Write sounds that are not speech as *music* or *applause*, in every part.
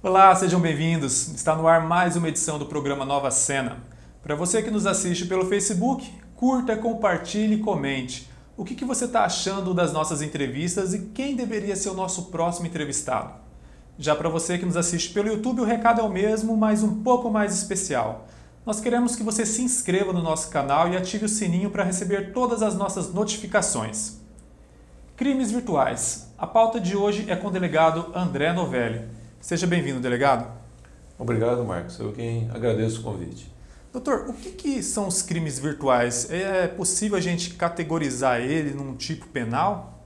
Olá, sejam bem-vindos. Está no ar mais uma edição do programa Nova Cena. Para você que nos assiste pelo Facebook, curta, compartilhe e comente. O que, que você está achando das nossas entrevistas e quem deveria ser o nosso próximo entrevistado? Já para você que nos assiste pelo YouTube, o recado é o mesmo, mas um pouco mais especial. Nós queremos que você se inscreva no nosso canal e ative o sininho para receber todas as nossas notificações. Crimes virtuais. A pauta de hoje é com o delegado André Novelli. Seja bem-vindo, delegado. Obrigado, Marcos. Eu quem agradeço o convite. Doutor, o que, que, são os crimes virtuais? É possível a gente categorizar ele num tipo penal?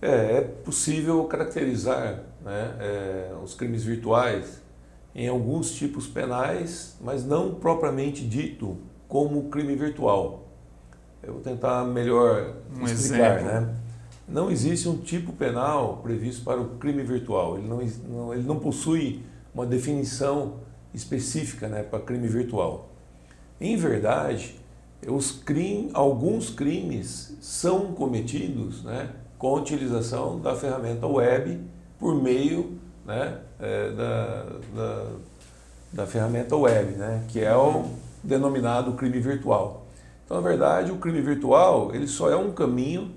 É, é possível caracterizar né, é, os crimes virtuais em alguns tipos penais, mas não propriamente dito como crime virtual. Eu vou tentar melhor um explicar, exemplo. né? Não existe um tipo penal previsto para o crime virtual. Ele não, não ele não possui uma definição específica né, para crime virtual. Em verdade, os crime, alguns crimes são cometidos né, com a utilização da ferramenta web por meio né, é, da, da, da, ferramenta web, né, que é o denominado crime virtual. Então, na verdade, o crime virtual ele só é um caminho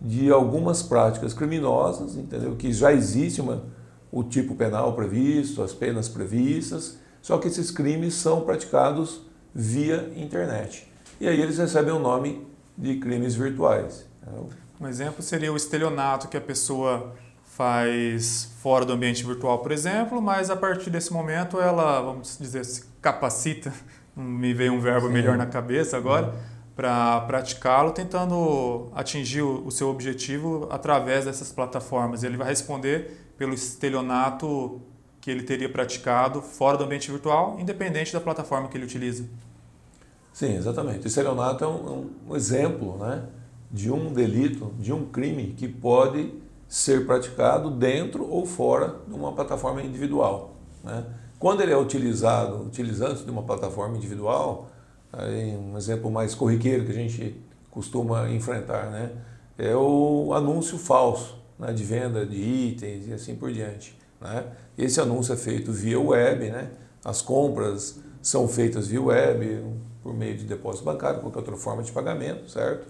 de algumas práticas criminosas, entendeu? Que já existe uma, o tipo penal previsto, as penas previstas, só que esses crimes são praticados via internet. E aí eles recebem o nome de crimes virtuais. Um exemplo seria o estelionato que a pessoa faz fora do ambiente virtual, por exemplo, mas a partir desse momento ela, vamos dizer, se capacita, *laughs* me veio um verbo Sim. melhor na cabeça agora, uhum. Para praticá-lo, tentando atingir o seu objetivo através dessas plataformas. Ele vai responder pelo estelionato que ele teria praticado fora do ambiente virtual, independente da plataforma que ele utiliza. Sim, exatamente. O estelionato é um, um exemplo né, de um delito, de um crime que pode ser praticado dentro ou fora de uma plataforma individual. Né? Quando ele é utilizado, utilizando de uma plataforma individual, aí um exemplo mais corriqueiro que a gente costuma enfrentar, né? é o anúncio falso né? de venda de itens e assim por diante. Né? Esse anúncio é feito via web, né? as compras são feitas via web, por meio de depósito bancário, qualquer outra forma de pagamento, certo?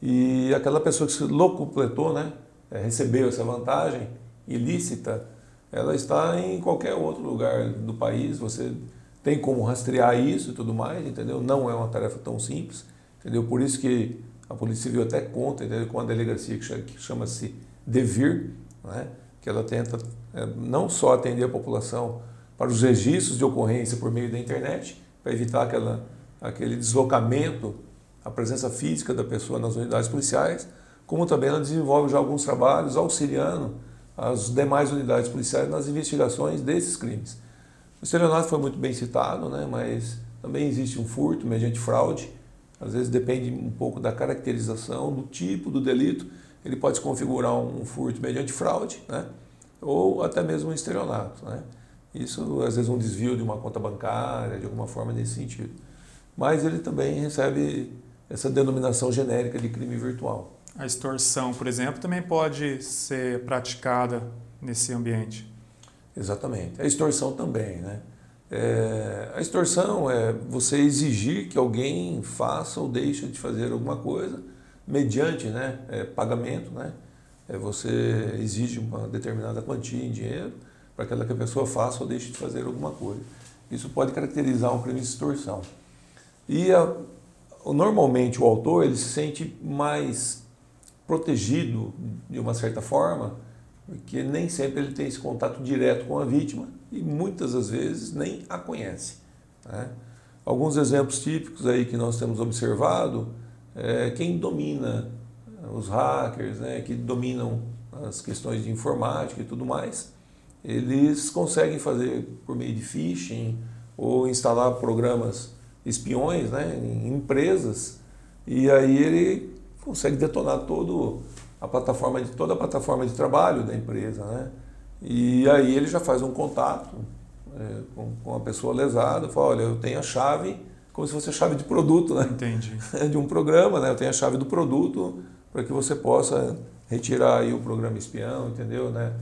E aquela pessoa que se locupletou, né? É, recebeu essa vantagem ilícita, ela está em qualquer outro lugar do país, você tem como rastrear isso e tudo mais, entendeu? Não é uma tarefa tão simples, entendeu? Por isso que a Polícia Civil até conta entendeu? com a delegacia que chama-se DEVIR, né? que ela tenta é, não só atender a população para os registros de ocorrência por meio da internet, para evitar aquela, aquele deslocamento, a presença física da pessoa nas unidades policiais, como também ela desenvolve já alguns trabalhos auxiliando as demais unidades policiais nas investigações desses crimes. O estelionato foi muito bem citado, né, mas também existe um furto mediante fraude, às vezes depende um pouco da caracterização, do tipo do delito, ele pode se configurar um furto mediante fraude, né, ou até mesmo um estelionato. Né. Isso, às vezes, um desvio de uma conta bancária, de alguma forma nesse sentido. Mas ele também recebe essa denominação genérica de crime virtual. A extorsão, por exemplo, também pode ser praticada nesse ambiente. Exatamente. A extorsão também, né? É, a extorsão é você exigir que alguém faça ou deixe de fazer alguma coisa mediante né, é, pagamento, né? É, você exige uma determinada quantia em dinheiro para que aquela pessoa faça ou deixe de fazer alguma coisa. Isso pode caracterizar um crime de extorsão. E a, normalmente o autor ele se sente mais protegido de uma certa forma, porque nem sempre ele tem esse contato direto com a vítima e muitas das vezes nem a conhece. Né? Alguns exemplos típicos aí que nós temos observado é quem domina os hackers, né, que dominam as questões de informática e tudo mais, eles conseguem fazer por meio de phishing ou instalar programas espiões né, em empresas e aí ele consegue detonar todo a plataforma de toda a plataforma de trabalho da empresa, né? E aí ele já faz um contato é, com, com a pessoa lesada, fala, olha, eu tenho a chave, como se fosse a chave de produto, né? Entendi. *laughs* de um programa, né? Eu tenho a chave do produto para que você possa retirar aí o programa espião, entendeu, né?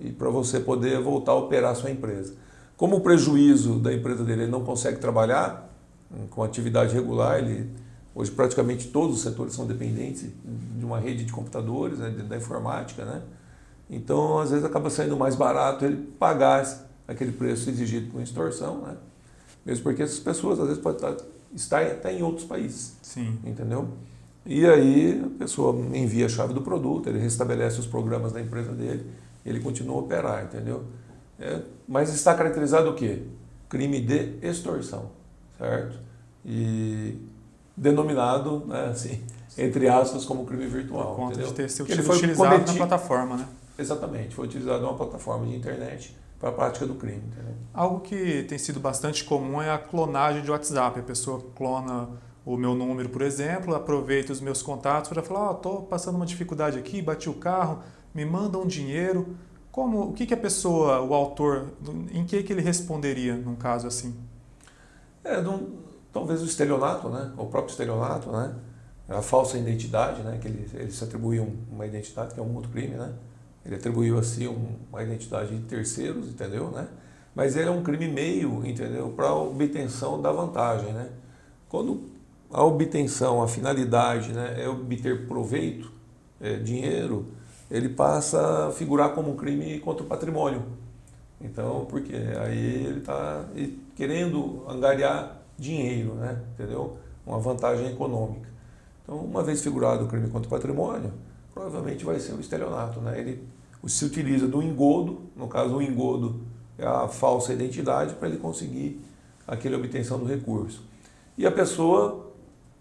e para você poder voltar a operar a sua empresa. Como o prejuízo da empresa dele ele não consegue trabalhar com atividade regular, ele, hoje praticamente todos os setores são dependentes de uma rede de computadores, né, da informática, né? Então, às vezes acaba saindo mais barato ele pagar aquele preço exigido com extorsão, né? Mesmo porque essas pessoas às vezes podem estar, estar até em outros países. Sim. Entendeu? E aí a pessoa envia a chave do produto, ele restabelece os programas da empresa dele, ele continua a operar, entendeu? É, mas está caracterizado o quê? Crime de extorsão, certo? E denominado, né, assim, entre aspas, como crime virtual. Por conta entendeu? de ter sido ele utilizado cometido... na plataforma, né? Exatamente, foi utilizado uma plataforma de internet para a prática do crime. Entendeu? Algo que tem sido bastante comum é a clonagem de WhatsApp. A pessoa clona o meu número, por exemplo, aproveita os meus contatos para falar, estou oh, passando uma dificuldade aqui, bati o carro, me manda um dinheiro. Como, o que, que a pessoa, o autor, em que, que ele responderia num caso assim? É, num, talvez o estelionato, né? O próprio estelionato, né? A falsa identidade, né? Que ele, ele se atribui uma identidade, que é um outro crime, né? Ele atribuiu assim uma identidade de terceiros, entendeu, né? Mas ele é um crime meio, entendeu, para obtenção da vantagem, né? Quando a obtenção, a finalidade, né, é obter proveito, é, dinheiro, ele passa a figurar como um crime contra o patrimônio. Então, porque aí ele está querendo angariar dinheiro, né? entendeu? Uma vantagem econômica. Então, uma vez figurado o crime contra o patrimônio, provavelmente vai ser o estelionato. Né? Ele se utiliza do engodo, no caso o engodo é a falsa identidade, para ele conseguir aquela obtenção do recurso. E a pessoa,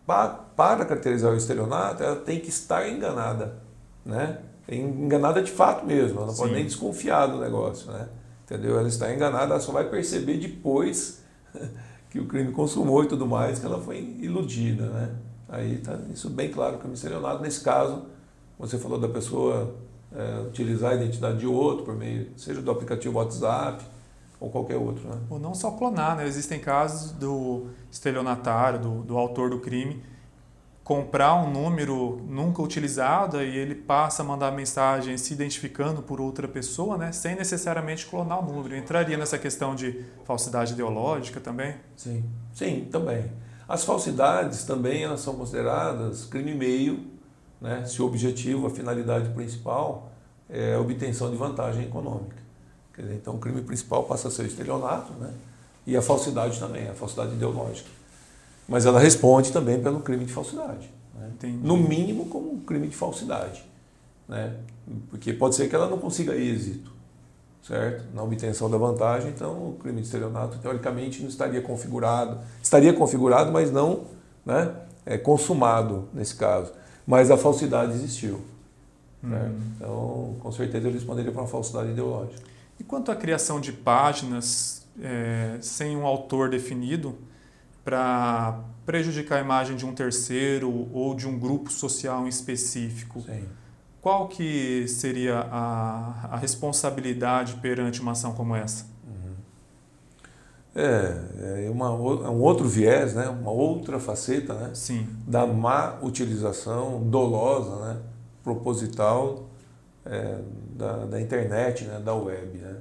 para caracterizar o estelionato, ela tem que estar enganada. Né? Enganada de fato mesmo, ela não pode nem desconfiar do negócio. Né? Entendeu? Ela está enganada, ela só vai perceber depois *laughs* que o crime consumou e tudo mais, que ela foi iludida. Né? Aí está isso bem claro que o estelionato, nesse caso, você falou da pessoa é, utilizar a identidade de outro por meio, seja do aplicativo WhatsApp ou qualquer outro. Né? Ou não só clonar, né? existem casos do estelionatário, do, do autor do crime, comprar um número nunca utilizado e ele passa a mandar mensagem se identificando por outra pessoa, né, sem necessariamente clonar o número. Entraria nessa questão de falsidade ideológica também? Sim, sim, também. As falsidades também elas são consideradas crime meio né, se o objetivo, a finalidade principal é a obtenção de vantagem econômica. Dizer, então o crime principal passa a ser o estelionato né, e a falsidade também, a falsidade ideológica. Mas ela responde também pelo crime de falsidade. Né? No mínimo como um crime de falsidade. Né? Porque pode ser que ela não consiga êxito certo? na obtenção da vantagem, então o crime de estelionato teoricamente não estaria configurado, estaria configurado, mas não né, é, consumado nesse caso mas a falsidade existiu. Uhum. Então, com certeza, ele responderia para uma falsidade ideológica. E quanto à criação de páginas é, sem um autor definido para prejudicar a imagem de um terceiro ou de um grupo social em específico, Sim. qual que seria a, a responsabilidade perante uma ação como essa? É, é, uma, é um outro viés, né? uma outra faceta né? Sim. da má utilização dolosa, né? proposital é, da, da internet, né? da web. Né?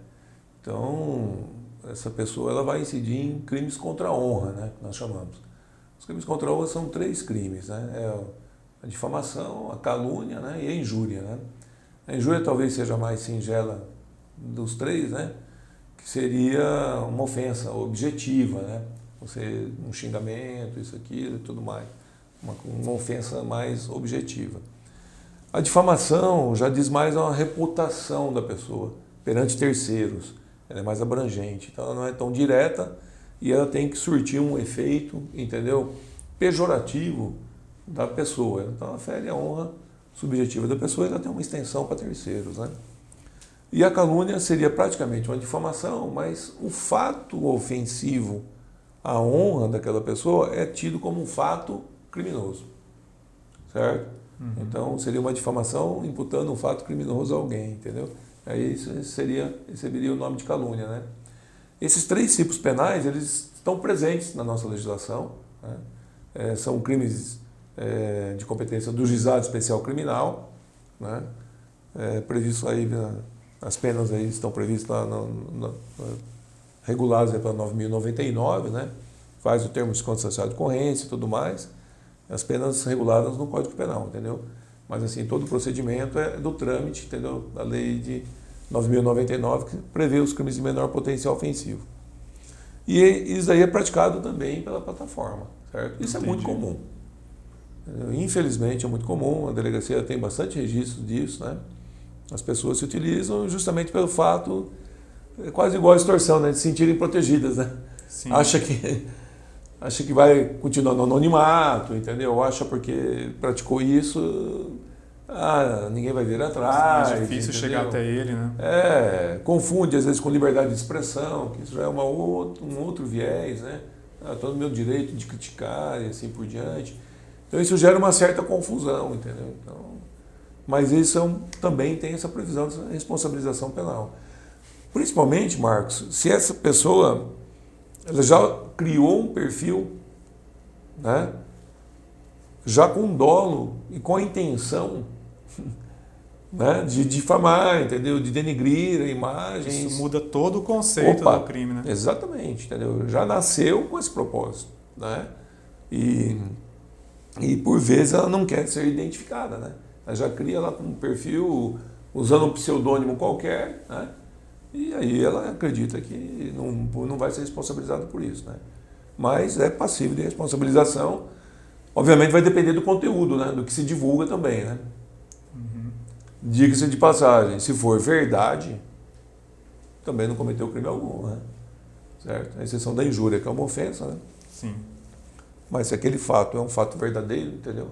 Então, essa pessoa ela vai incidir em crimes contra a honra, né? que nós chamamos. Os crimes contra a honra são três crimes, né? é a difamação, a calúnia né? e a injúria. Né? A injúria talvez seja mais singela dos três, né? que seria uma ofensa objetiva, né? Você, um xingamento, isso, aquilo e tudo mais. Uma, uma ofensa mais objetiva. A difamação já diz mais a reputação da pessoa perante terceiros. Ela é mais abrangente. Então ela não é tão direta e ela tem que surtir um efeito, entendeu? Pejorativo da pessoa. Então ela fere a honra subjetiva da pessoa e ela tem uma extensão para terceiros, né? E a calúnia seria praticamente uma difamação, mas o fato ofensivo à honra daquela pessoa é tido como um fato criminoso. Certo? Uhum. Então seria uma difamação imputando um fato criminoso a alguém, entendeu? Aí isso seria, receberia o nome de calúnia, né? Esses três tipos penais, eles estão presentes na nossa legislação. Né? É, são crimes é, de competência do juizado especial criminal, né? É, previsto aí As penas aí estão previstas lá no, no, no, reguladas pela 9.099, né? Faz o termo de social de ocorrência e tudo mais. As penas reguladas no Código Penal, entendeu? Mas assim, todo o procedimento é do trâmite, entendeu? Da lei de 9.099, que prevê os crimes de menor potencial ofensivo. E isso aí é praticado também pela plataforma, certo? Isso Entendi. é muito comum. Infelizmente é muito comum, a delegacia tem bastante registro disso, né? As pessoas se utilizam justamente pelo fato, é quase igual a extorsão, né? De se sentirem protegidas, né? Sim. Acha que acha que vai continuar no anonimato, entendeu? Acha porque praticou isso, ah, ninguém vai vir atrás. É difícil entendeu? chegar até ele, né? É, confunde às vezes com liberdade de expressão, que isso já é uma outro, um outro viés, né? Ah, todo meu direito de criticar e assim por diante. Então isso gera uma certa confusão, entendeu? Então, mas isso é um, também tem essa previsão de responsabilização penal. Principalmente, Marcos, se essa pessoa ela já criou um perfil, né? já com dolo e com a intenção *laughs* né, de difamar, entendeu? De denigrir a imagem. Isso muda todo o conceito Opa, do crime, né? Exatamente, entendeu? Já nasceu com esse propósito, né? E, e por vezes ela não quer ser identificada, né? Ela já cria lá com um perfil usando um pseudônimo qualquer, né? E aí ela acredita que não, não vai ser responsabilizada por isso, né? Mas é passível de responsabilização. Obviamente vai depender do conteúdo, né? Do que se divulga também, né? Diga-se de passagem, se for verdade, também não cometeu crime algum, né? Certo? A exceção da injúria, que é uma ofensa, né? Sim. Mas se aquele fato é um fato verdadeiro, entendeu?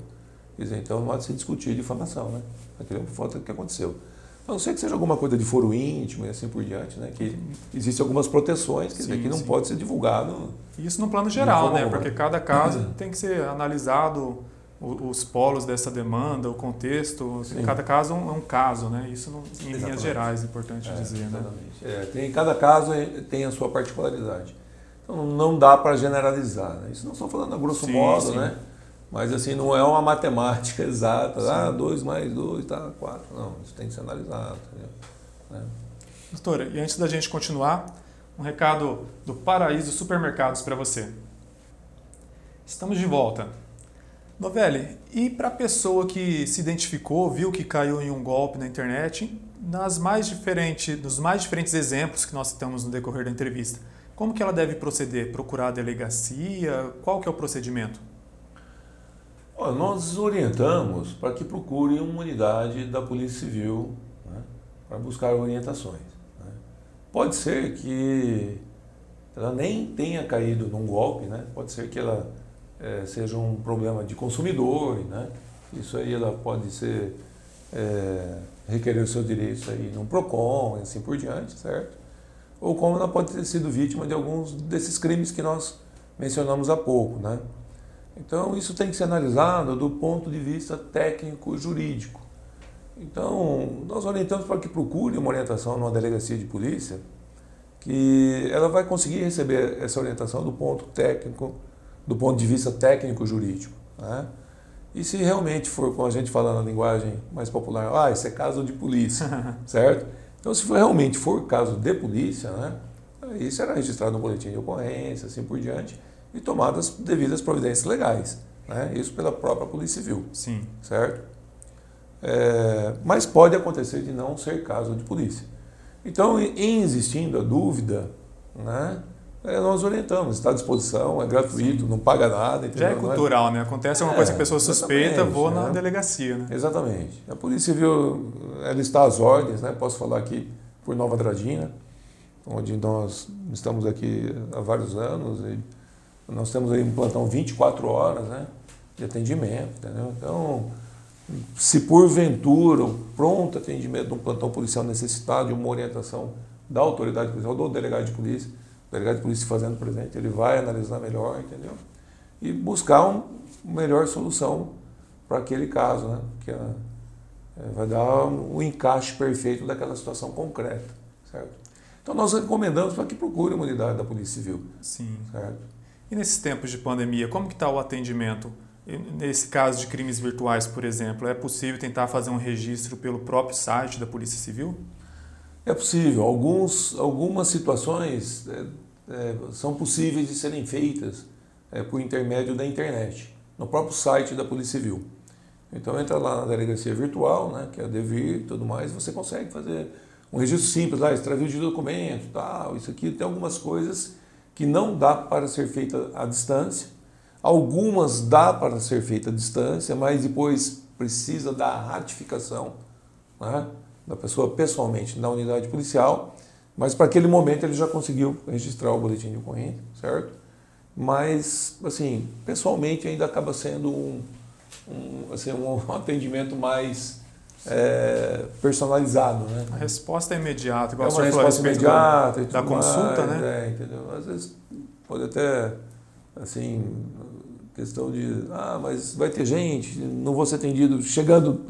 Então não há de se discutir difamação, né? Aquele é um fato que aconteceu. A não ser que seja alguma coisa de foro íntimo e assim por diante, né? Que existem algumas proteções que, sim, que não sim. pode ser divulgado. Isso no plano geral, né? Porque cada caso *clears throat* tem que ser analisado os polos dessa demanda, o contexto. Sim. Cada caso é um, é caso, né? Isso não, em exatamente. linhas gerais, é importante é, dizer, né? É, tem, cada caso tem a sua particularidade. Então não dá para generalizar. Né? Isso não estou falando a grosso sim, modo, sim. né? Mas assim, não é uma matemática *laughs* exata. Sim. Ah, 2 mais 2 tá 4. Não, isso tem que ser analisado. Né? Doutora, e antes da gente continuar, um recado do Paraíso Supermercados para você. Estamos de volta. Novelli, e para a pessoa que se identificou, viu que caiu em um golpe na internet, nas mais diferentes, nos mais diferentes exemplos que nós citamos no decorrer da entrevista, como que ela deve proceder? Procurar a delegacia? Qual que é o procedimento? nós orientamos para que procure uma unidade da Polícia Civil né, para buscar orientações. Né. Pode ser que ela nem tenha caído num golpe, né? pode ser que ela é, seja um problema de consumidor, né? Isso aí ela pode ser é, requerer os seus direitos aí no Procon e assim por diante, certo? Ou como ela pode ter sido vítima de alguns desses crimes que nós mencionamos há pouco, né? Então isso tem que ser analisado do ponto de vista técnico jurídico. Então nós orientamos para que procure uma orientação numa delegacia de polícia, que ela vai conseguir receber essa orientação do ponto técnico do ponto de vista técnico-jurídico. Né? E se realmente for, como a gente fala na linguagem mais popular, ah, isso é caso de polícia, *laughs* certo? Então, se for, realmente for caso de polícia, né, aí será registrado no boletim de ocorrência, assim por diante, e tomadas devidas providências legais. Né? Isso pela própria Polícia Civil. Sim. Certo? É, mas pode acontecer de não ser caso de polícia. Então, em existindo a dúvida, né, é, nós orientamos, está à disposição, é gratuito, Sim. não paga nada. Entendeu? Já é cultural, né? Acontece alguma é, coisa que a pessoa suspeita, vou né? na delegacia. Né? Exatamente. A Polícia Civil, ela está às ordens, né? Posso falar aqui por Nova Dradina, onde nós estamos aqui há vários anos e nós temos aí um plantão 24 horas né? de atendimento, entendeu? Então, se porventura o pronto atendimento de um plantão policial necessitar de uma orientação da autoridade policial, do delegado de polícia, delegado de polícia fazendo presente, ele vai analisar melhor, entendeu? E buscar uma melhor solução para aquele caso, né? Que é, é, vai dar o um encaixe perfeito daquela situação concreta, certo? Então nós recomendamos para que procure uma unidade da Polícia Civil. Sim. Certo? E nesses tempos de pandemia, como que está o atendimento? Nesse caso de crimes virtuais, por exemplo, é possível tentar fazer um registro pelo próprio site da Polícia Civil? É possível. Alguns, algumas situações é, são possíveis de serem feitas é, por intermédio da internet, no próprio site da Polícia Civil. Então entra lá na delegacia virtual, né, que é a Devir e tudo mais, você consegue fazer um registro simples, lá, extravio de documento, tal, isso aqui. Tem algumas coisas que não dá para ser feita à distância. Algumas dá para ser feita à distância, mas depois precisa da ratificação né, da pessoa pessoalmente na unidade policial. Mas para aquele momento ele já conseguiu registrar o boletim de ocorrência, certo? Mas, assim, pessoalmente ainda acaba sendo um, um, assim, um *laughs* atendimento mais é, personalizado, né? A resposta é imediata, igual é uma uma resposta imediata da consulta, mais, né? É, entendeu? Às vezes pode até, assim, questão de, ah, mas vai ter gente, não vou ser atendido, chegando,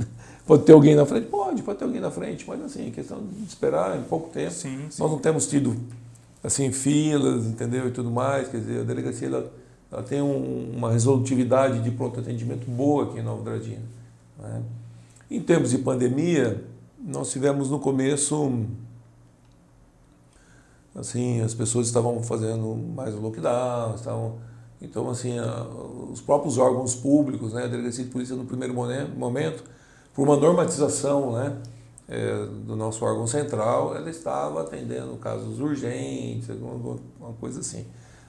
pode ter alguém na frente? Pode, pode ter alguém na frente, mas assim, questão de esperar em pouco tempo. Sim, sim. Nós não temos tido, assim, filas, entendeu, e tudo mais, quer dizer, a delegacia, ela, ela tem um, uma resolutividade de pronto atendimento boa aqui em Nova Andradina, né? Em termos de pandemia, nós tivemos no começo, assim, as pessoas estavam fazendo mais lockdown, estavam, então, assim, os próprios órgãos públicos, né, a Delegacia de Polícia no primeiro momento, por uma normatização, né, é, do nosso órgão central, ela estava atendendo casos urgentes, alguma, uma coisa assim.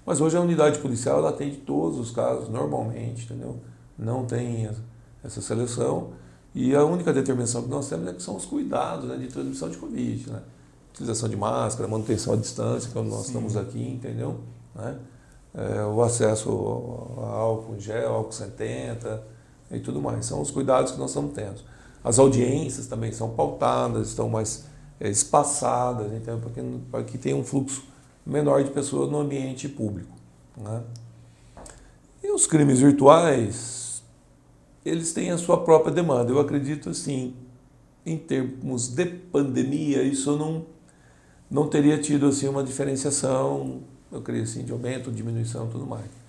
Mas hoje a unidade policial ela atende todos os casos normalmente, entendeu? Não tem essa seleção. E a única determinação que nós temos é que são os cuidados né, de transmissão de Covid. Né? Utilização de máscara, manutenção à distância, quando nós Sim. estamos aqui, entendeu? Né? É, o acesso a álcool gel, álcool 70 e tudo mais. São os cuidados que nós estamos tendo. As audiências também são pautadas, estão mais é, espaçadas, então, para que, para que tenha um fluxo menor de pessoas no ambiente público. Né? E os crimes virtuais, eles têm a sua própria demanda. Eu acredito assim, em termos de pandemia, isso não, não teria tido assim uma diferenciação, eu creio assim, de aumento, diminuição, tudo mais.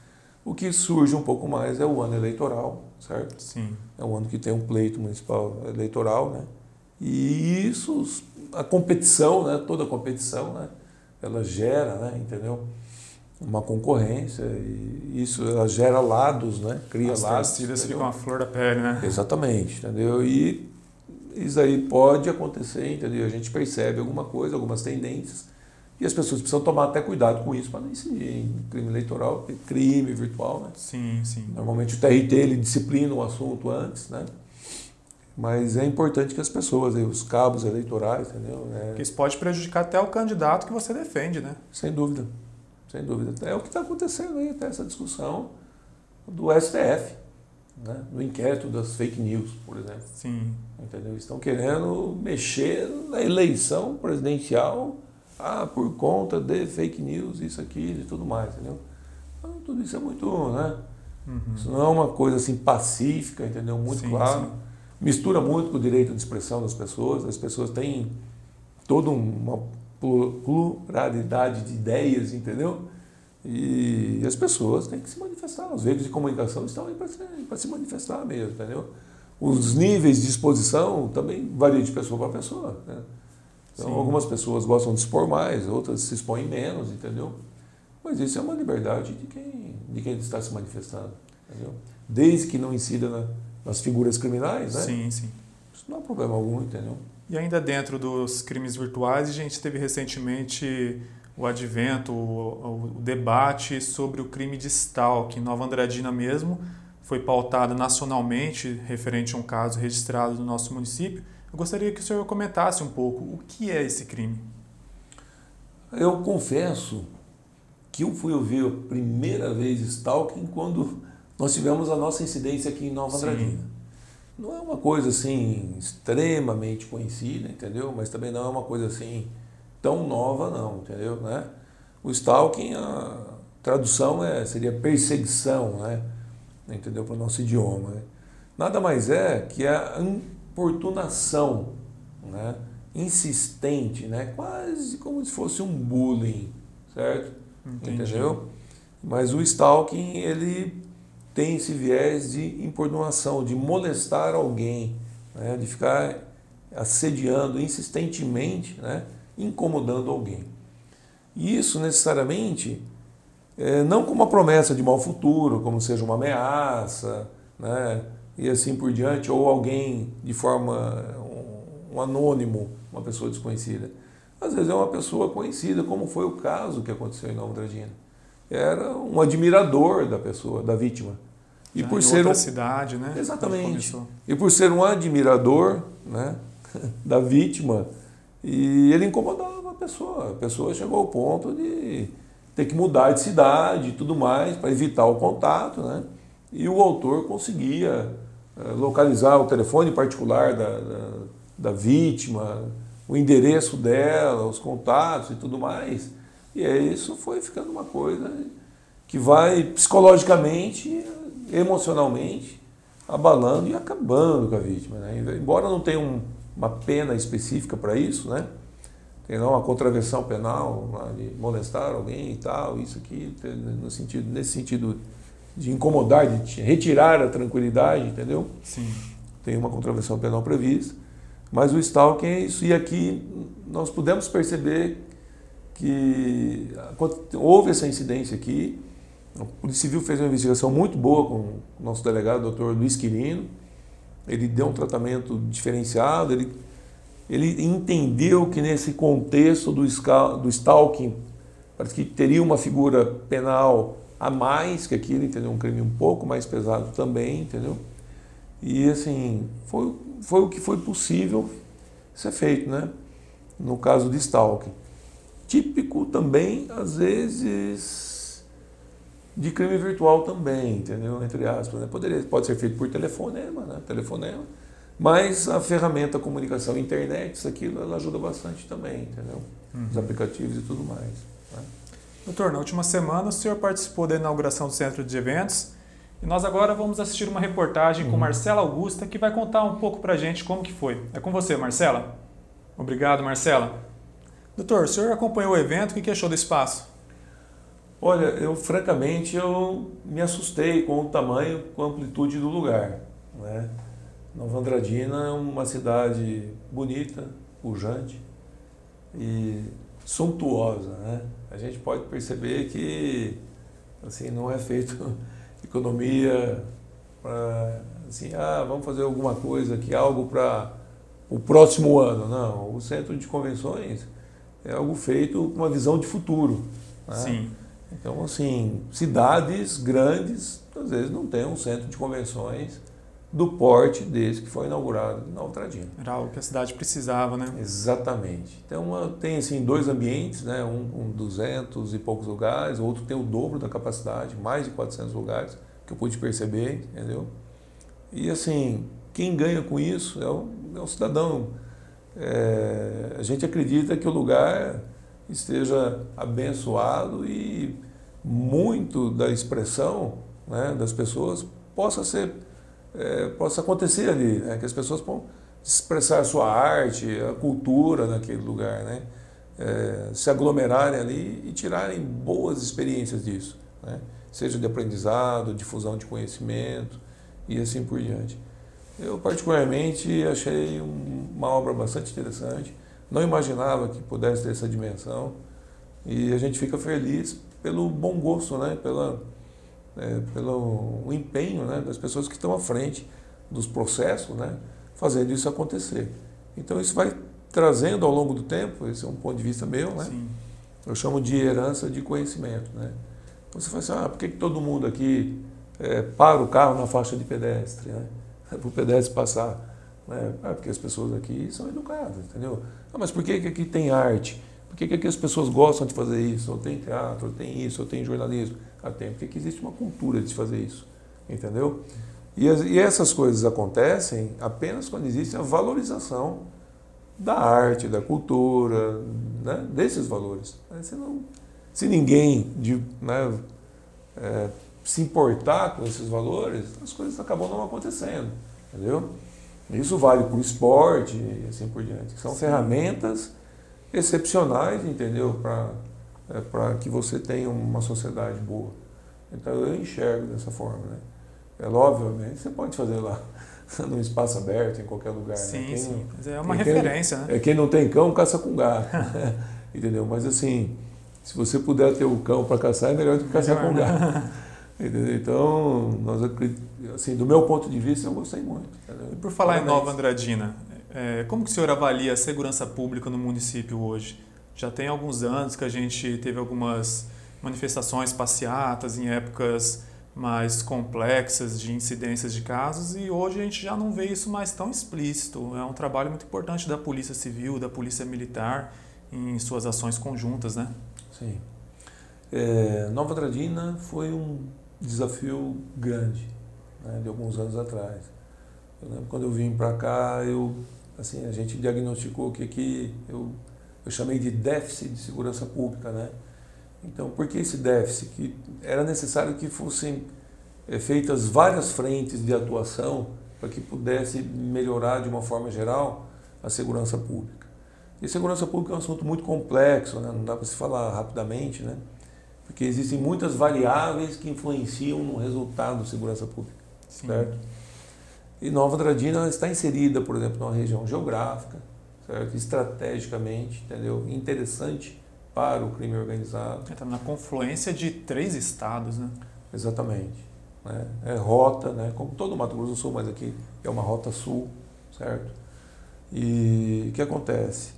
O que surge um pouco mais é o ano eleitoral, certo? Sim. É o ano que tem um pleito municipal eleitoral, né? E isso, a competição, né? Toda a competição, né? Ela gera, né? Entendeu? uma concorrência e isso ela gera lados, né? Cria As lados. As torcidas ficam a flor da pele, né? Exatamente, entendeu? E isso aí pode acontecer, entendeu? A gente percebe alguma coisa, algumas tendências e as pessoas precisam tomar até cuidado com isso para não incidir em crime eleitoral, crime virtual, né? Sim, sim. Normalmente o TRT ele disciplina o assunto antes, né? Mas é importante que as pessoas, os cabos eleitorais, entendeu? É... Porque isso pode prejudicar até o candidato que você defende, né? Sem dúvida sem dúvida. É o que está acontecendo aí, até essa discussão do STF, né? no inquérito das fake news, por exemplo. Sim. Entendeu? Estão querendo mexer na eleição presidencial ah, por conta de fake news, isso, aquilo e tudo mais, entendeu? Então, tudo isso é muito, né? Uhum. Isso não é uma coisa assim pacífica, entendeu? Muito sim, claro. Sim. Mistura muito com o direito de expressão das pessoas. As pessoas têm toda uma pluralidade de ideias, entendeu? E as pessoas têm que se manifestar. Os veículos de comunicação estão aí para se, se manifestar mesmo, entendeu? Os níveis de exposição também variam de pessoa para pessoa. Né? Então, Sim. algumas pessoas gostam de expor mais, outras se expõem menos, entendeu? Mas isso é uma liberdade de quem, de quem está se manifestando, entendeu? Desde que não incida na, nas figuras criminais, né? Sim, sim. Isso não há problema algum, entendeu? E ainda dentro dos crimes virtuais, a gente teve recentemente o advento, o, o, debate sobre o crime de stalking. Nova Andradina mesmo foi pautada nacionalmente referente a um caso registrado no nosso município. Eu gostaria que o senhor comentasse um pouco o que é esse crime. Eu confesso que eu fui ouvir a primeira vez stalking quando nós tivemos a nossa incidência aqui em Nova Andradina. Não é uma coisa assim extremamente conhecida, entendeu? Mas também não é uma coisa assim tão nova, não, entendeu? Né? O stalking, a tradução é, seria perseguição, né? Entendeu? Para o nosso idioma. Né? Nada mais é que a importunação, né? insistente, né? quase como se fosse um bullying, certo? Entendi. Entendeu? Mas o stalking, ele tem esse viés de importunação, de molestar alguém, né? de ficar assediando insistentemente, né? incomodando alguém. E isso necessariamente é, não com uma promessa de mau futuro, como seja uma ameaça, né, e assim por diante, ou alguém de forma um, um anônimo, uma pessoa desconhecida. Às vezes é uma pessoa conhecida, como foi o caso que aconteceu em Nova Andradina. Era um admirador da pessoa, da vítima. E Já por ser um... cidade, né? Exatamente. E por ser um admirador, né, *laughs* da vítima, e ele incomodava a pessoa. A pessoa chegou ao ponto de ter que mudar de cidade e tudo mais para evitar o contato, né? E o autor conseguia localizar o telefone particular da, da, da vítima, o endereço dela, os contatos e tudo mais. E aí isso foi ficando uma coisa que vai psicologicamente, emocionalmente, abalando e acabando com a vítima. Né? Embora não tenha um, uma pena específica para isso, né? tem lá uma contravenção penal de molestar alguém e tal, isso aqui, no sentido, nesse sentido de incomodar, de retirar a tranquilidade, entendeu? Sim. Tem uma contravenção penal prevista. Mas o stalking é isso. E aqui nós pudemos perceber que houve essa incidência aqui. A Polícia Civil fez uma investigação muito boa com o nosso delegado, o doutor Luiz Quirino. Ele deu um tratamento diferenciado, ele, ele entendeu que nesse contexto do, do stalking, parece que teria uma figura penal a mais que aquilo, entendeu? Um crime um pouco mais pesado também, entendeu? E assim, foi, foi o que foi possível ser feito, né? No caso de stalking. Típico também, às vezes, de crime virtual também, entendeu? Entre aspas. Né? Poderia, pode ser feito por telefonema, né? Telefonema. Mas a ferramenta a comunicação, internet, isso aquilo, ela ajuda bastante também, entendeu? Uhum. Os aplicativos e tudo mais. Né? Doutor, na última semana o senhor participou da inauguração do centro de eventos e nós agora vamos assistir uma reportagem com uhum. Marcela Augusta, que vai contar um pouco para a gente como que foi. É com você, Marcela. Obrigado, Marcela. Doutor, o senhor acompanhou o evento, o que achou do espaço? Olha, eu francamente eu me assustei com o tamanho, com a amplitude do lugar. Né? Nova Andradina é uma cidade bonita, pujante e suntuosa. Né? A gente pode perceber que assim não é feito *laughs* economia para assim, ah, vamos fazer alguma coisa aqui, algo para o próximo ano. Não, o centro de convenções é algo feito com uma visão de futuro. Né? Sim. Então, assim, cidades grandes, às vezes, não tem um centro de convenções do porte desse que foi inaugurado na Altradina. Era algo que a cidade precisava, né? Exatamente. Então, tem assim, dois ambientes, né? um com 200 e poucos lugares, o outro tem o dobro da capacidade, mais de 400 lugares, que eu pude perceber, entendeu? E assim, quem ganha com isso é o, é o cidadão. É, a gente acredita que o lugar esteja abençoado e muito da expressão né, das pessoas possa ser é, possa acontecer ali, né? que as pessoas possam expressar a sua arte, a cultura naquele lugar, né? É, se aglomerarem ali e tirarem boas experiências disso, né? seja de aprendizado, difusão de conhecimento e assim por diante. Eu particularmente achei uma obra bastante interessante, não imaginava que pudesse ter essa dimensão e a gente fica feliz pelo bom gosto, né? Pela, é, pelo empenho né, das pessoas que estão à frente dos processos, né, fazendo isso acontecer. Então isso vai trazendo ao longo do tempo, esse é um ponto de vista meu, né? Sim. Eu chamo de herança de conhecimento, né? Você fala assim, ah, por que, que todo mundo aqui é, para o carro na faixa de pedestre, né? *laughs* Para o pedestre passar. Né? Ah, porque as pessoas aqui são educadas, entendeu? Ah, mas por que, que aqui tem arte? Por que, que aqui as pessoas gostam de fazer isso? Ou tem teatro, ou tem isso, ou tem jornalismo? Tem, porque existe uma cultura de se fazer isso, entendeu? E, as, e essas coisas acontecem apenas quando existe a valorização da arte, da cultura, né? desses valores. Se, não, se ninguém de, né, é, se importar com esses valores, as coisas acabam não acontecendo, entendeu? Isso vale para o esporte e assim por diante. São Sim. ferramentas excepcionais, entendeu? Para é, para que você tenha uma sociedade boa. Então eu enxergo dessa forma. Né? É óbvio, você pode fazer lá *laughs* num espaço aberto, em qualquer lugar. Sim, né? quem, sim. Mas é uma referência, quem, né? É quem não tem cão, caça com gato. *laughs* entendeu? Mas assim, se você puder ter o cão para caçar, é melhor do que caçar melhor, com gato. Né? *laughs* Entendeu? Então, nós, assim, do meu ponto de vista, eu gostei muito. Entendeu? E por falar Parabéns. em Nova Andradina, é, como que o senhor avalia a segurança pública no município hoje? Já tem alguns anos que a gente teve algumas manifestações passeatas em épocas mais complexas de incidências de casos e hoje a gente já não vê isso mais tão explícito. É um trabalho muito importante da Polícia Civil, da Polícia Militar em suas ações conjuntas, né? Sim. É, Nova Andradina foi um desafio grande, né, de alguns anos atrás. Eu lembro quando eu vim para cá, eu assim a gente diagnosticou que aqui eu eu chamei de déficit de segurança pública, né? Então, por que esse déficit? Que era necessário que fossem é, feitas várias frentes de atuação para que pudesse melhorar de uma forma geral a segurança pública. E segurança pública é um assunto muito complexo, né? não dá para se falar rapidamente, né? porque existem muitas variáveis que influenciam no resultado da segurança pública. Sim. Certo? E Nova Andradina está inserida, por exemplo, numa região geográfica, certo? estrategicamente, entendeu? interessante para o crime organizado. Está na confluência de três estados, né? Exatamente. Né? É rota, né? como todo o Mato Grosso do Sul, mas aqui é uma rota sul, certo? E o que acontece?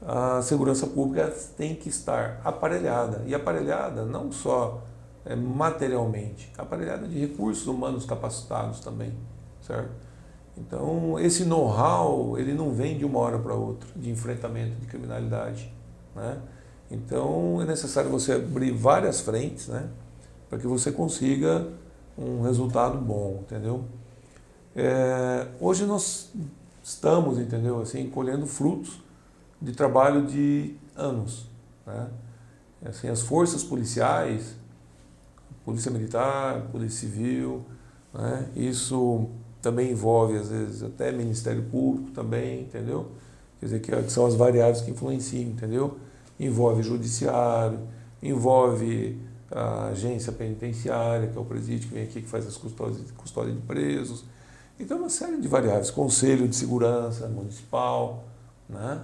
A segurança pública tem que estar aparelhada. E aparelhada não só é, materialmente, aparelhada de recursos humanos capacitados também, certo? Então, esse know-how, ele não vem de uma hora para outra, de enfrentamento de criminalidade, né? Então é necessário você abrir várias frentes, né, para que você consiga um resultado bom, entendeu? É, hoje nós estamos, entendeu, assim, colhendo frutos de trabalho de anos, né? Assim, as forças policiais, polícia militar, polícia civil, né? Isso também envolve às vezes até Ministério Público também, entendeu? Quer dizer que são as variáveis que influenciam, entendeu? envolve judiciário, envolve a agência penitenciária, que é o presídio que vem aqui, que faz as custódias, custódia de presos. Então, uma série de variáveis. Conselho de Segurança Municipal, né?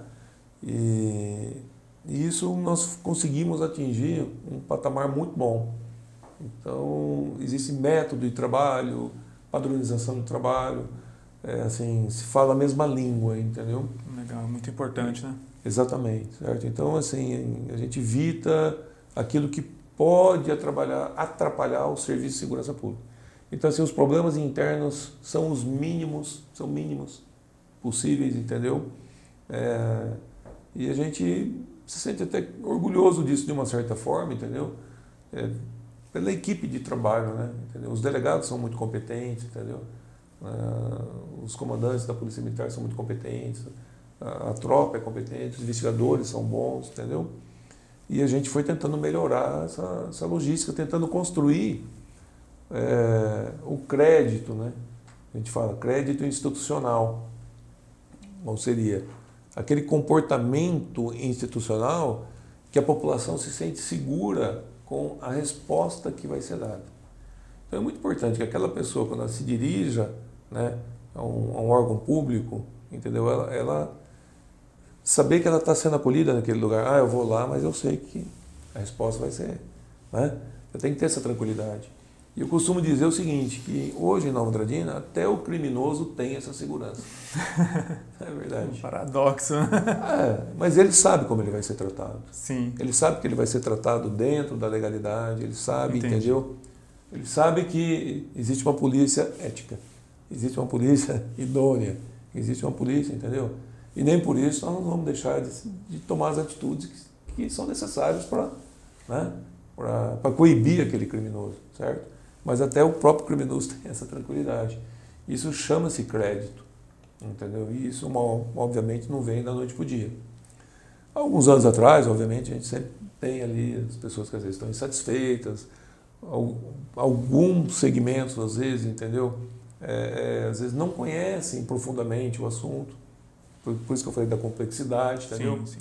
E, isso nós conseguimos atingir um patamar muito bom. Então, existe método de trabalho, padronização do trabalho, é, assim, se fala a mesma língua, entendeu? Legal, muito importante, né? Exatamente, certo? Então, assim, a gente evita aquilo que pode atrapalhar, atrapalhar o serviço de segurança pública. Então, assim, os problemas internos são os mínimos, são mínimos possíveis, entendeu? É, e a gente se sente até orgulhoso disso de uma certa forma, entendeu? É, pela equipe de trabalho, né? Entendeu? Os delegados são muito competentes, entendeu? É, os comandantes da Polícia Militar são muito competentes a, a tropa é competente, os investigadores são bons, entendeu? E a gente foi tentando melhorar essa, essa logística, tentando construir é, o crédito, né? A gente fala crédito institucional. Ou seria aquele comportamento institucional que a população se sente segura com a resposta que vai ser dada. Então é muito importante que aquela pessoa, quando ela se dirija né, a, um, a um órgão público, entendeu? Ela, ela saber que ela está sendo acolhida naquele lugar. Ah, eu vou lá, mas eu sei que a resposta vai ser. Né? Eu tenho que ter essa tranquilidade. E eu costumo dizer o seguinte, que hoje em Nova Andradina até o criminoso tem essa segurança. *laughs* é verdade. Um paradoxo. é, mas ele sabe como ele vai ser tratado. Sim. Ele sabe que ele vai ser tratado dentro da legalidade, ele sabe, Entendi. entendeu? Ele sabe que existe uma polícia ética, existe uma polícia *laughs* idônea, existe uma polícia, entendeu? E nem por isso nós não vamos deixar de, de tomar as atitudes que, que são necessárias para né, coibir aquele criminoso, certo? Mas até o próprio criminoso tem essa tranquilidade. Isso chama-se crédito, entendeu? E isso, obviamente, não vem da noite para o dia. Alguns anos atrás, obviamente, a gente sempre tem ali as pessoas que às vezes estão insatisfeitas, alguns segmentos, às vezes, entendeu? É, é, às vezes não conhecem profundamente o assunto por, por isso que eu falei da complexidade, entendeu? Sim, sim.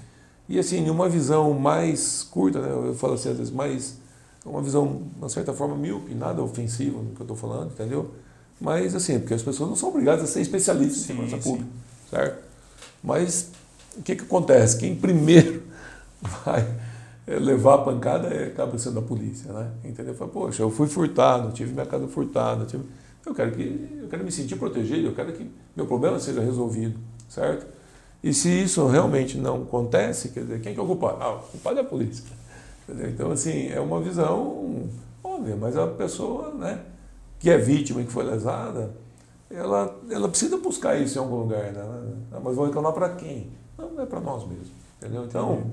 E assim, uma visão mais curta, né? eu falo assim, às vezes mais, uma visão, de uma certa forma, míope, nada ofensivo no que eu estou falando, entendeu? Mas assim, porque as pessoas não são obrigadas a ser especialistas Sim, em segurança pública, certo? Mas o que, que acontece? Quem primeiro *laughs* vai levar a pancada é, acaba sendo a polícia, né? Entendeu? Fala, poxa, eu fui furtado, tive minha casa furtada, tive... eu quero que eu quero me sentir protegido, eu quero que meu problema seja resolvido, certo? E se isso realmente não acontece, quer dizer, quem que é o culpado? Ah, o culpado é a polícia. Entendeu? Então, assim, é uma visão óbvia, mas a pessoa, né, que é vítima e que foi lesada, ela, ela precisa buscar isso em algum lugar, né? Ah, Mas vou reclamar para quem? Não, é para nós mesmos, entendeu? Então,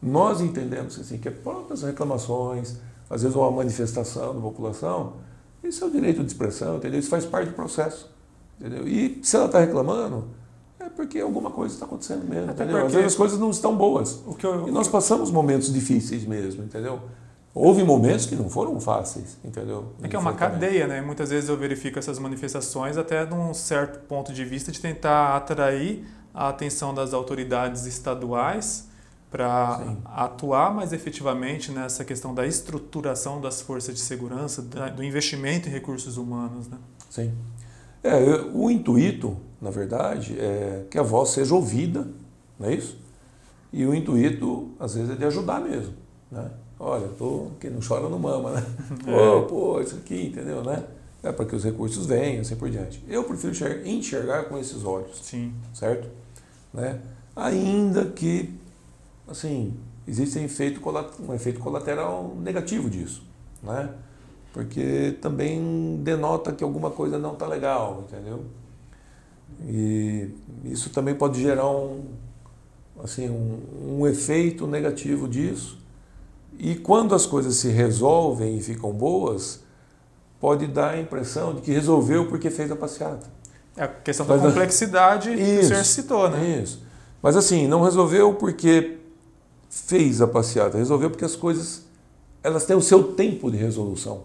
nós entendemos assim, que as próprias reclamações, às vezes uma manifestação da população, isso é o direito de expressão, entendeu? Isso faz parte do processo, entendeu? E se ela está reclamando, é porque alguma coisa está acontecendo mesmo, Até entendeu? Às porque- vezes as coisas não estão boas. O que eu, E nós passamos momentos difíceis mesmo, entendeu? Houve momentos que não foram fáceis, entendeu? É que é uma cadeia, né? Muitas vezes eu verifico essas manifestações até de um certo ponto de vista de tentar atrair a atenção das autoridades estaduais para atuar mais efetivamente nessa questão da estruturação das forças de segurança, do investimento em recursos humanos, né? Sim. É, o intuito, na verdade, é que a voz seja ouvida, não é isso? E o intuito, às vezes, é de ajudar mesmo, né? Olha, tô, quem não chora não mama, né? *laughs* Pô, pô, isso aqui, entendeu, né? É para que os recursos venham, assim por diante. Eu prefiro enxer- enxergar com esses olhos, Sim. certo? Né? Ainda que, assim, existe um efeito, um efeito colateral negativo disso, né? Porque também denota que alguma coisa não está legal, entendeu? E isso também pode gerar um, assim, um, um efeito negativo disso. E quando as coisas se resolvem e ficam boas, pode dar a impressão de que resolveu porque fez a passeata. É a questão da Mas- complexidade que o Isso, senhor citou, né? Isso. Mas assim, não resolveu porque fez a passeata, resolveu porque as coisas elas têm o seu tempo de resolução.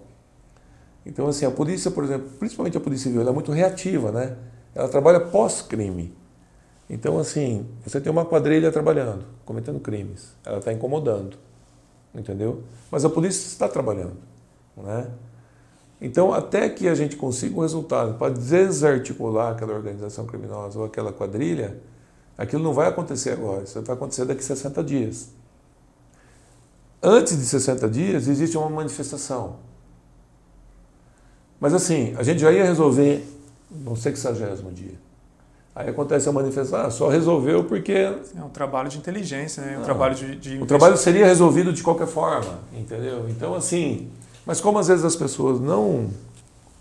Então assim, a polícia, por exemplo, principalmente a polícia civil, ela é muito reativa, né? Ela trabalha pós-crime. Então assim, você tem uma quadrilha trabalhando, cometendo crimes, ela está incomodando, entendeu? Mas a polícia está trabalhando, né? Então, até que a gente consiga um resultado para desarticular aquela organização criminosa ou aquela quadrilha, aquilo não vai acontecer agora, isso vai acontecer daqui a 60 dias. Antes de 60 dias, existe uma manifestação. Mas assim, a gente já ia resolver no 60 dia. Aí acontece a manifestação, ah, só resolveu porque É um trabalho de inteligência, né? Um Não. trabalho de, de o trabalho seria resolvido de qualquer forma, entendeu? Então, assim, mas como às vezes as pessoas não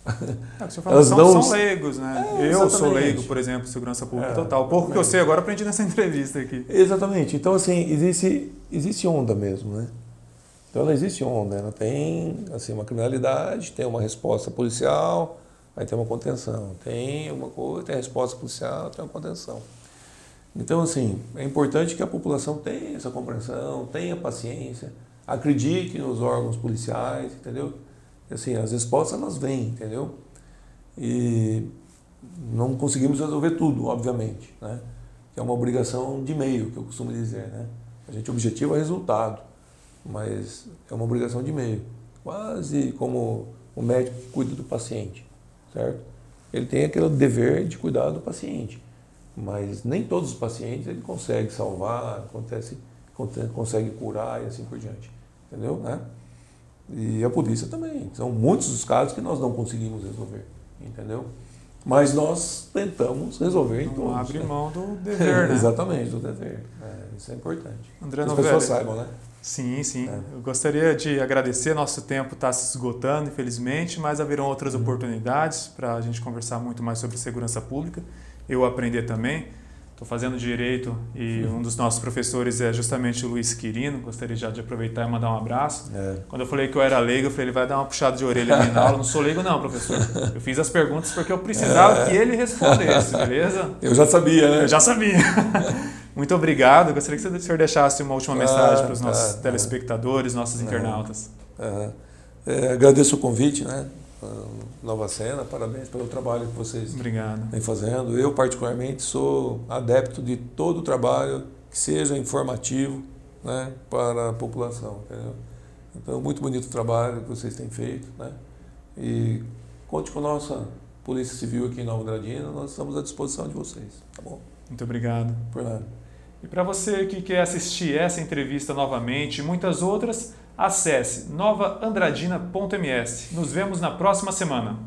É, falou, Elas são, não- são leigos, né? É, eu sou leigo, por exemplo, em segurança pública É, total. Pouco que eu exatamente. sei agora aprendi nessa *laughs* entrevista aqui. Exatamente. Então, assim, existe, existe onda mesmo, né? Então, ela existe onda. Ela tem, assim, uma criminalidade, tem uma resposta policial, aí tem uma contenção. Tem uma coisa, tem resposta policial, tem uma contenção. Então, assim, é importante que a população tenha essa compreensão, tenha paciência, acredite nos órgãos policiais, entendeu? Assim, as respostas, elas vêm, entendeu? E não conseguimos resolver tudo, obviamente, né? que é uma obrigação de meio, que eu costumo dizer. Né? A gente objetiva resultado, mas é uma obrigação de meio. Quase como o médico cuida do paciente, certo? Ele tem aquele dever de cuidar do paciente, mas nem todos os pacientes ele consegue salvar, acontece, conte- consegue curar e assim por diante, entendeu? Né? E a polícia também. São muitos os casos que nós não conseguimos resolver, entendeu? Mas nós tentamos resolver em Não todos. abre né? mão do dever, né? *laughs* Exatamente, do dever. É, isso é importante. André que as Novelli. pessoas saibam, né? Sim, sim. É. Eu gostaria de agradecer. Nosso tempo está se esgotando, infelizmente, mas haverão outras Uhum. oportunidades para a gente conversar muito mais sobre segurança pública. Eu aprender também. Estou fazendo direito e Uhum. um dos nossos professores é justamente o Luiz Quirino. Gostaria já de aproveitar e mandar um abraço. É. Quando eu falei que eu era leigo, eu falei, ele vai dar uma puxada de orelha na aula. Não sou leigo não, professor. Eu fiz as perguntas porque eu precisava que ele respondesse, beleza? Eu já sabia, né? Eu já sabia. *laughs* Muito obrigado. Gostaria que o senhor deixasse uma última Ah, mensagem para os nossos tá. telespectadores, nossos Não. internautas. É, é, agradeço o convite, né? Ah, Nova Cena, parabéns pelo trabalho que vocês Obrigado. vem fazendo. Eu, particularmente, sou adepto de todo o trabalho que seja informativo né, para a população. Entendeu? Então, muito bonito o trabalho que vocês têm feito. Né? E conte com a nossa Polícia Civil aqui em Nova Andradina, nós estamos à disposição de vocês. Tá bom? Muito obrigado. Por nada. E para você que quer assistir essa entrevista novamente e muitas outras, acesse novaandradina.ms. Nos vemos na próxima semana.